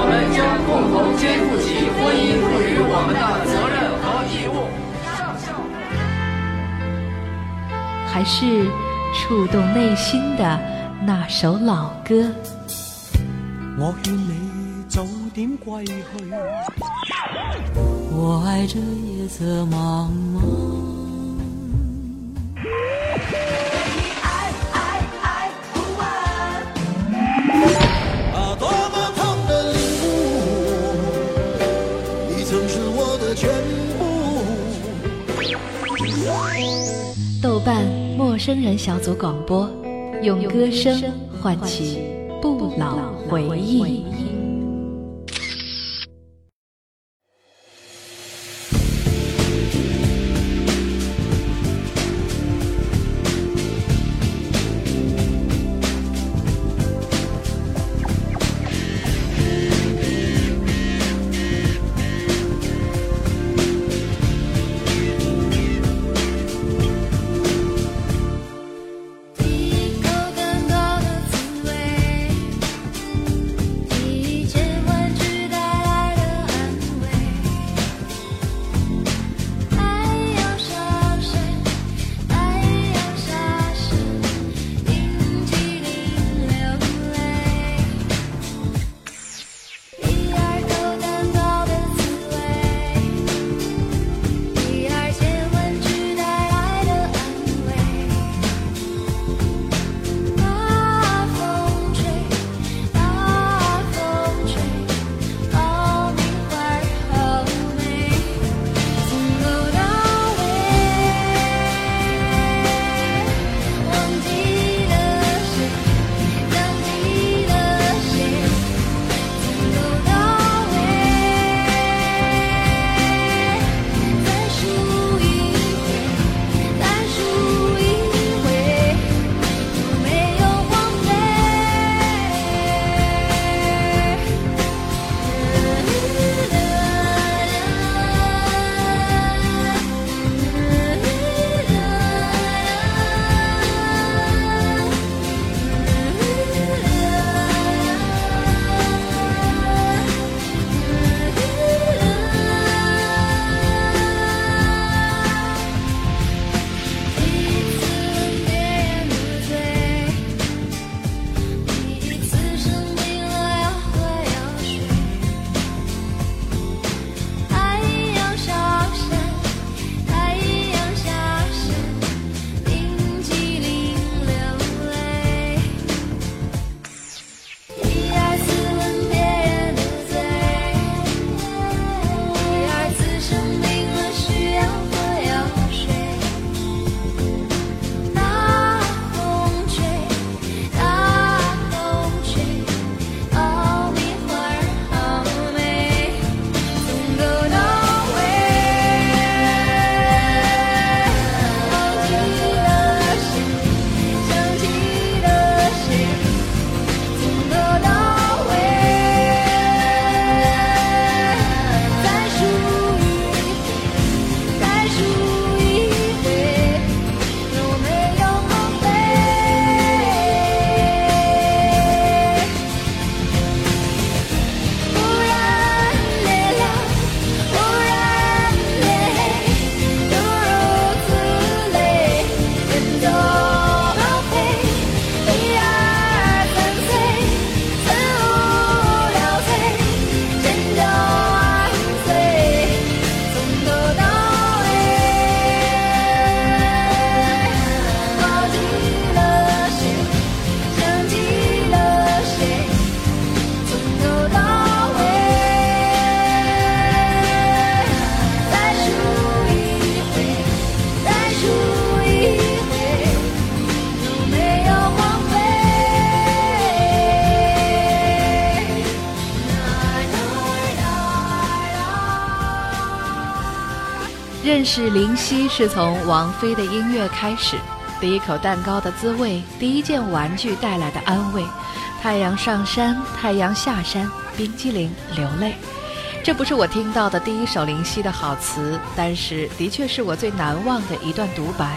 我们将共同肩负起婚姻赋予我们的责任和义务。还是触动内心的那首老歌。我劝你早点归去，我爱这夜色茫茫。人小组广播，用歌声唤起不老回忆。认识林夕是从王菲的音乐开始，第一口蛋糕的滋味，第一件玩具带来的安慰，太阳上山，太阳下山，冰激凌流泪。这不是我听到的第一首林夕的好词，但是的确是我最难忘的一段独白。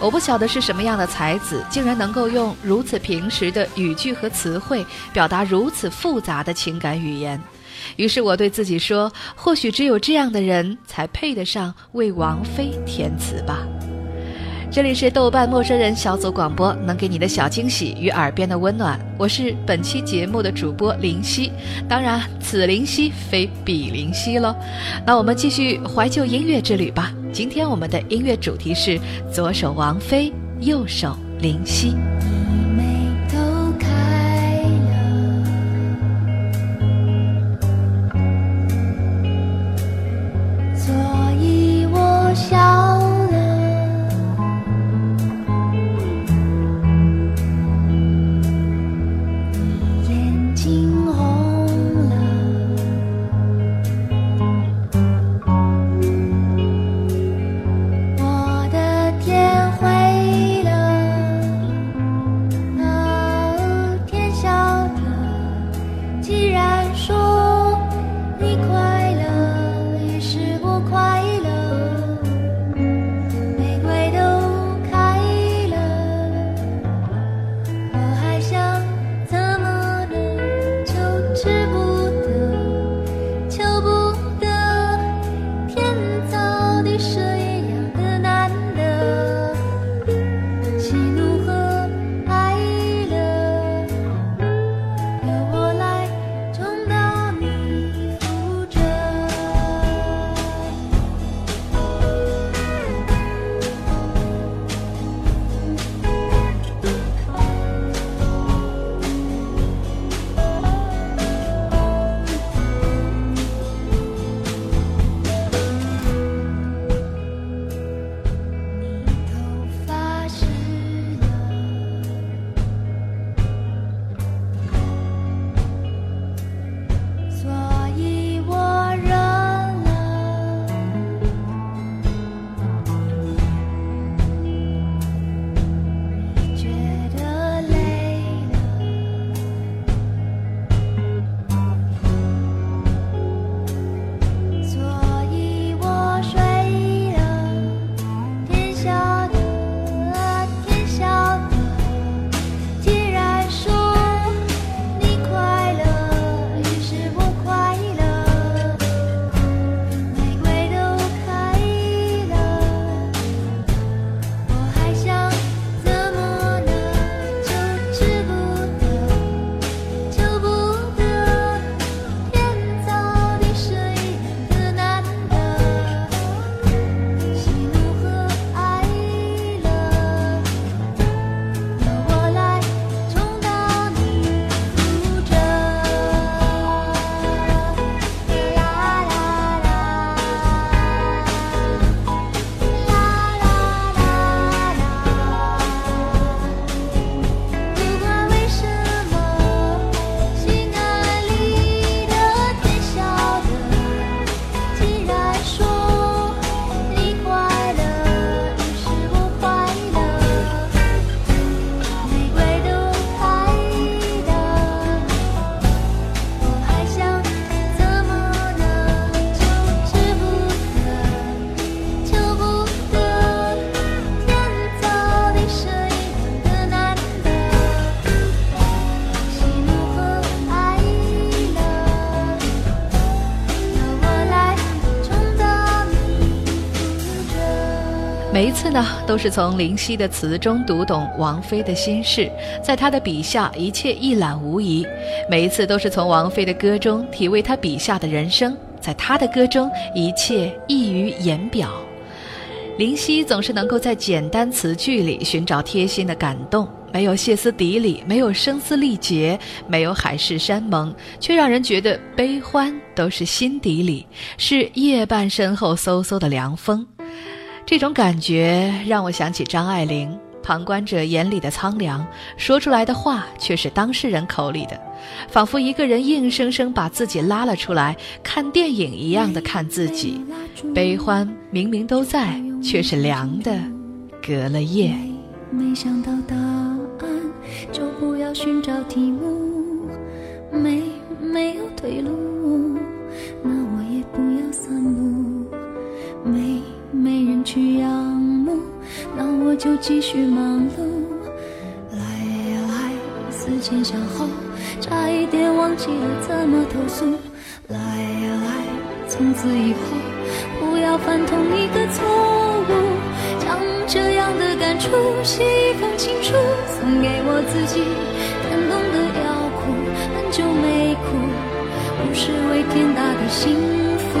我不晓得是什么样的才子，竟然能够用如此平实的语句和词汇，表达如此复杂的情感语言。于是我对自己说，或许只有这样的人才配得上为王妃填词吧。这里是豆瓣陌生人小组广播，能给你的小惊喜与耳边的温暖。我是本期节目的主播林夕，当然此林夕非彼林夕喽。那我们继续怀旧音乐之旅吧。今天我们的音乐主题是左手王菲，右手林夕。想呢，都是从林夕的词中读懂王菲的心事，在他的笔下，一切一览无遗。每一次都是从王菲的歌中体味他笔下的人生，在他的歌中，一切溢于言表。林夕总是能够在简单词句里寻找贴心的感动，没有歇斯底里，没有声嘶力竭，没有海誓山盟，却让人觉得悲欢都是心底里，是夜半身后嗖嗖的凉风。这种感觉让我想起张爱玲，旁观者眼里的苍凉，说出来的话却是当事人口里的，仿佛一个人硬生生把自己拉了出来，看电影一样的看自己。悲欢明明都在，却是凉的，隔了夜。没想到答案，就不要寻找题目。没没有退路，那我也不要散步。去仰慕，那我就继续忙碌。来呀来，思前想后，差一点忘记了怎么投诉。来呀来，从此以后不要犯同一个错误。将这样的感触写一封情书，送给我自己。感动的要哭，很久没哭，不是为天大的幸福。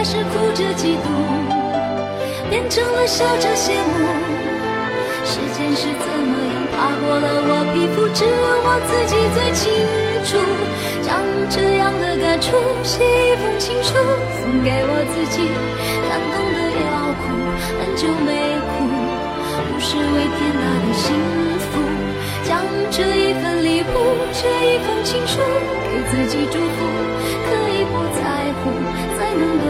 开始哭着嫉妒，变成了笑着羡慕，时间是怎么样爬过了我皮肤，只有我自己最清楚。将这样的感触写一封情书，送给我自己。感动的要哭，很久没哭，不是为天大的幸福。将这一份礼物，这一封情书，给自己祝福。可以不在乎，才能够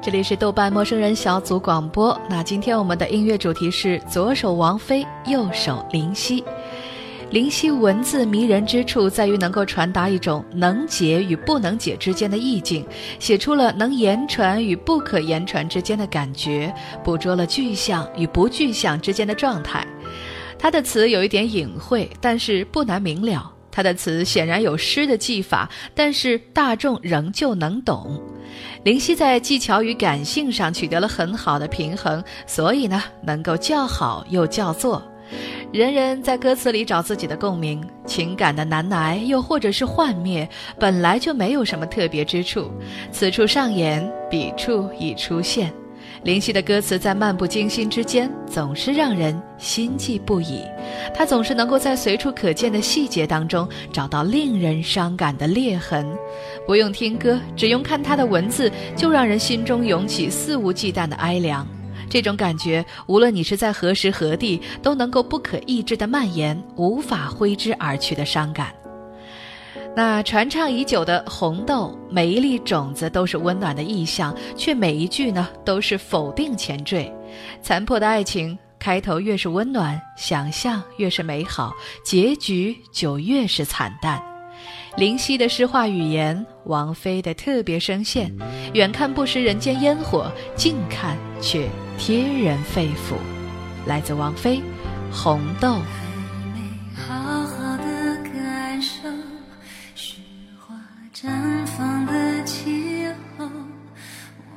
这里是豆瓣陌生人小组广播。那今天我们的音乐主题是左手王菲，右手林夕。林夕文字迷人之处在于能够传达一种能解与不能解之间的意境，写出了能言传与不可言传之间的感觉，捕捉了具象与不具象之间的状态。他的词有一点隐晦，但是不难明了。他的词显然有诗的技法，但是大众仍旧能懂。林夕在技巧与感性上取得了很好的平衡，所以呢，能够叫好又叫座。人人在歌词里找自己的共鸣，情感的难挨又或者是幻灭，本来就没有什么特别之处。此处上演，彼处已出现。林夕的歌词在漫不经心之间，总是让人心悸不已。他总是能够在随处可见的细节当中找到令人伤感的裂痕。不用听歌，只用看他的文字，就让人心中涌起肆无忌惮的哀凉。这种感觉，无论你是在何时何地，都能够不可抑制地蔓延，无法挥之而去的伤感。那传唱已久的《红豆》，每一粒种子都是温暖的意象，却每一句呢都是否定前缀。残破的爱情，开头越是温暖，想象越是美好，结局就越是惨淡。林夕的诗化语言，王菲的特别声线，远看不食人间烟火，近看却贴人肺腑。来自王菲，《红豆》。绽放的气候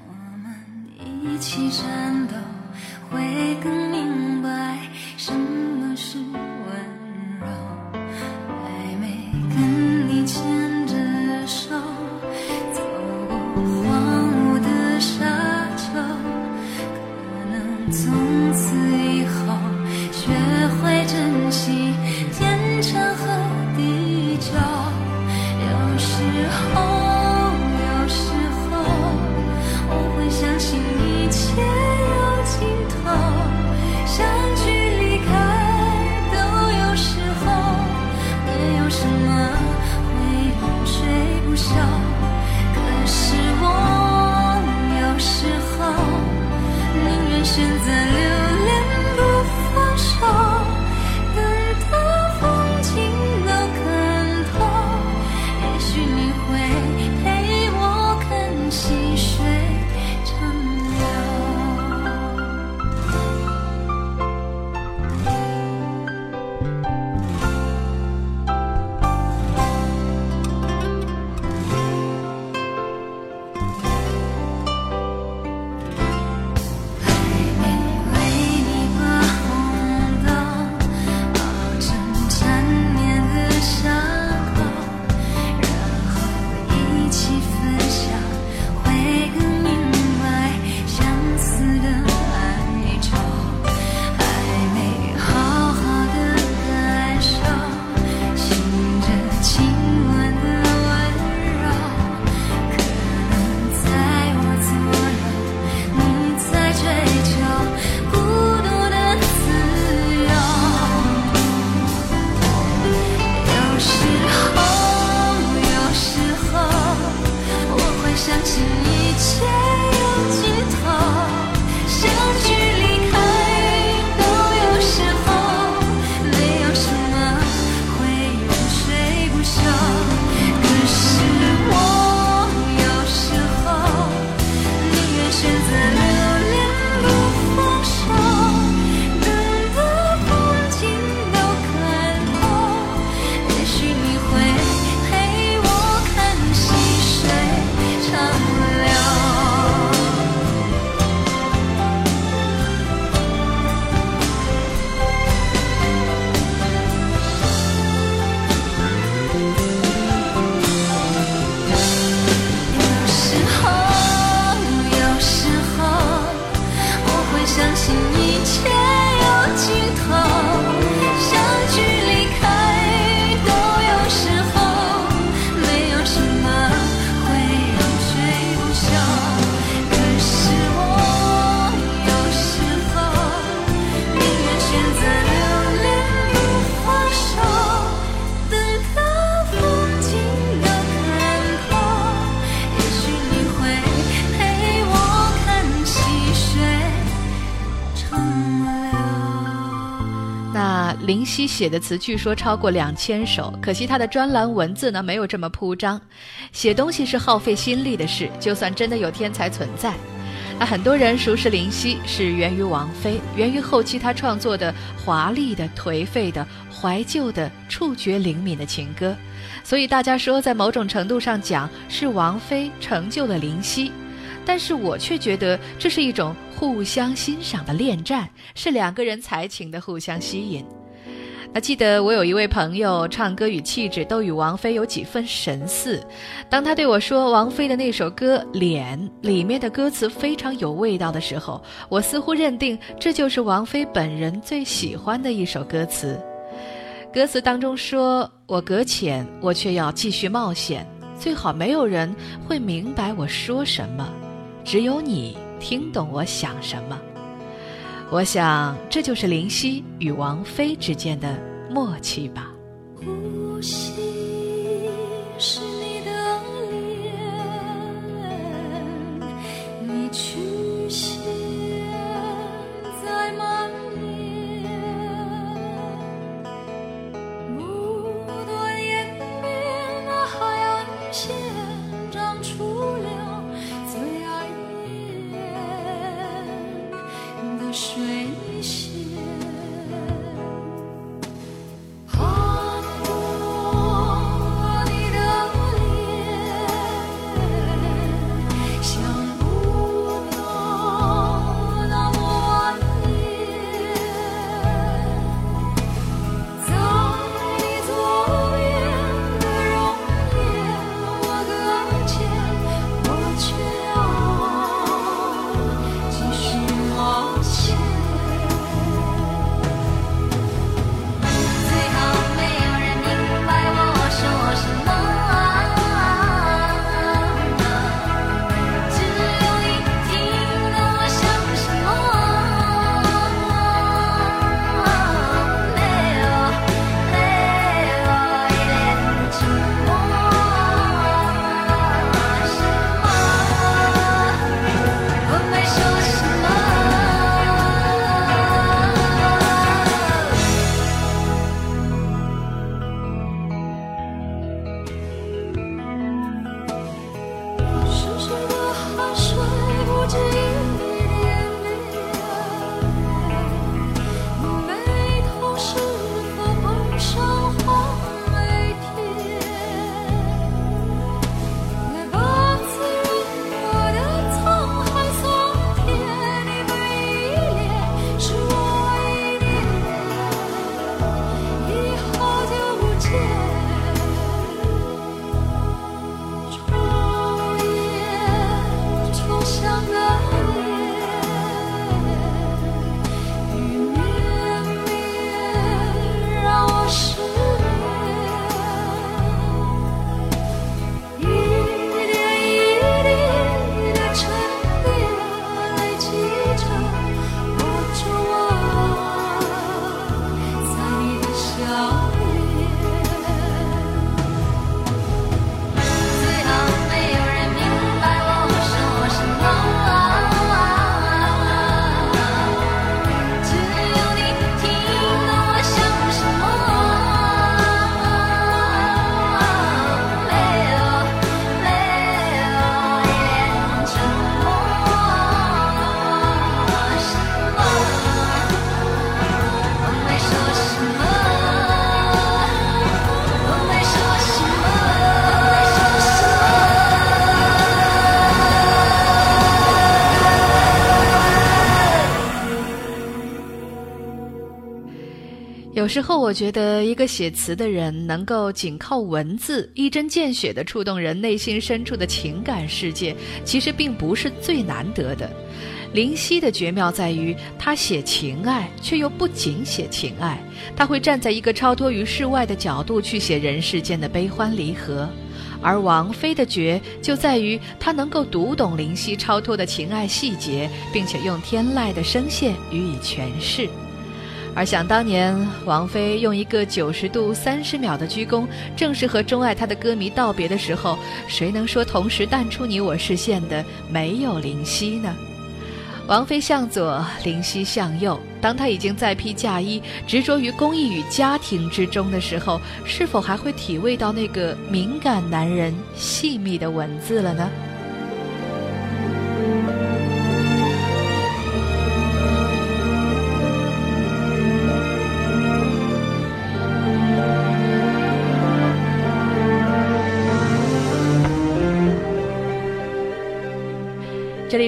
我们一起绽写的词据说超过两千首，可惜他的专栏文字呢没有这么铺张。写东西是耗费心力的事，就算真的有天才存在，那很多人熟识林夕是源于王菲，源于后期他创作的华丽的、颓废的、怀旧的、触觉灵敏的情歌。所以大家说，在某种程度上讲，是王菲成就了林夕。但是我却觉得这是一种互相欣赏的恋战，是两个人才情的互相吸引。那记得我有一位朋友，唱歌与气质都与王菲有几分神似。当他对我说王菲的那首歌《脸》里面的歌词非常有味道的时候，我似乎认定这就是王菲本人最喜欢的一首歌词。歌词当中说：“我搁浅，我却要继续冒险，最好没有人会明白我说什么，只有你听懂我想什么。”我想，这就是林夕与王菲之间的默契吧。呼吸是你的脸，你曲有时候我觉得，一个写词的人能够仅靠文字一针见血地触动人内心深处的情感世界，其实并不是最难得的。林夕的绝妙在于，他写情爱，却又不仅写情爱，他会站在一个超脱于世外的角度去写人世间的悲欢离合。而王菲的绝就在于，她能够读懂林夕超脱的情爱细节，并且用天籁的声线予以诠释。而想当年，王菲用一个九十度三十秒的鞠躬，正是和钟爱她的歌迷道别的时候，谁能说同时淡出你我视线的没有林夕呢？王菲向左，林夕向右。当她已经再披嫁衣，执着于公益与家庭之中的时候，是否还会体味到那个敏感男人细密的文字了呢？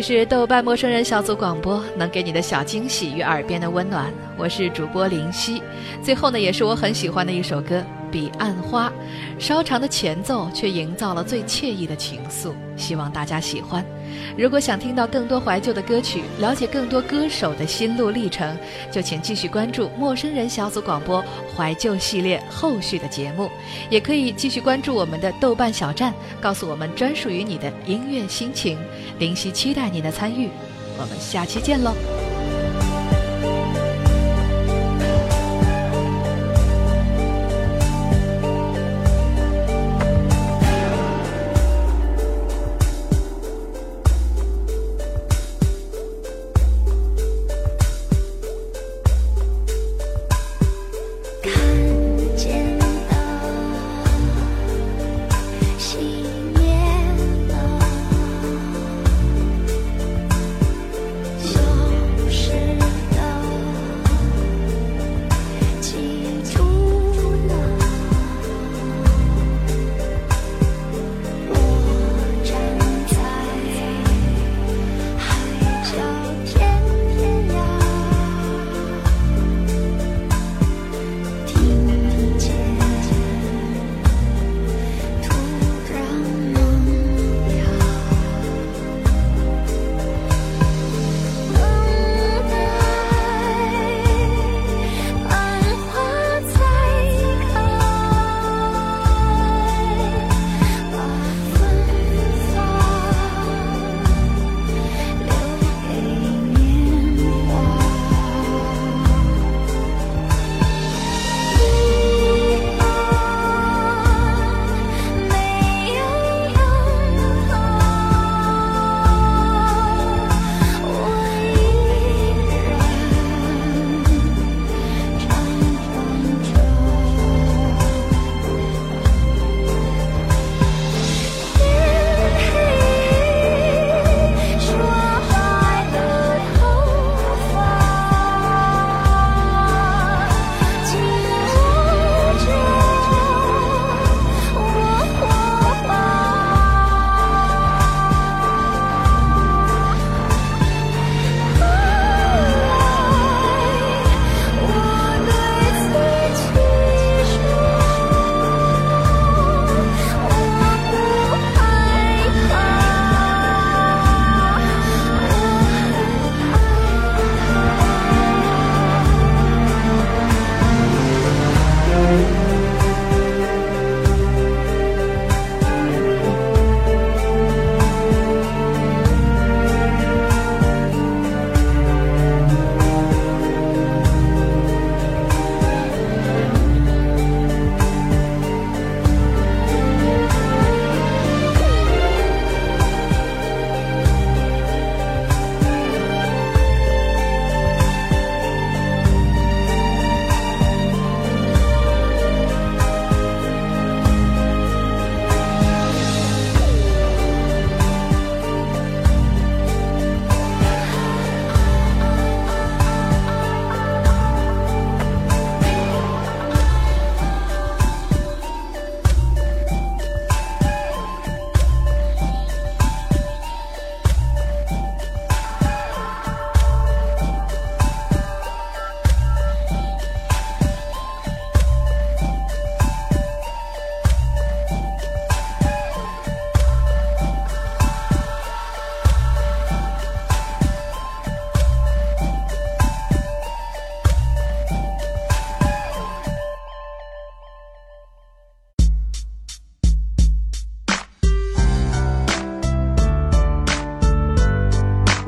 是豆瓣陌生人小组广播，能给你的小惊喜与耳边的温暖。我是主播林夕。最后呢，也是我很喜欢的一首歌《彼岸花》，稍长的前奏却营造了最惬意的情愫，希望大家喜欢。如果想听到更多怀旧的歌曲，了解更多歌手的心路历程，就请继续关注陌生人小组广播怀旧系列后续的节目，也可以继续关注我们的豆瓣小站，告诉我们专属于你的音乐心情。林夕期待您的参与，我们下期见喽。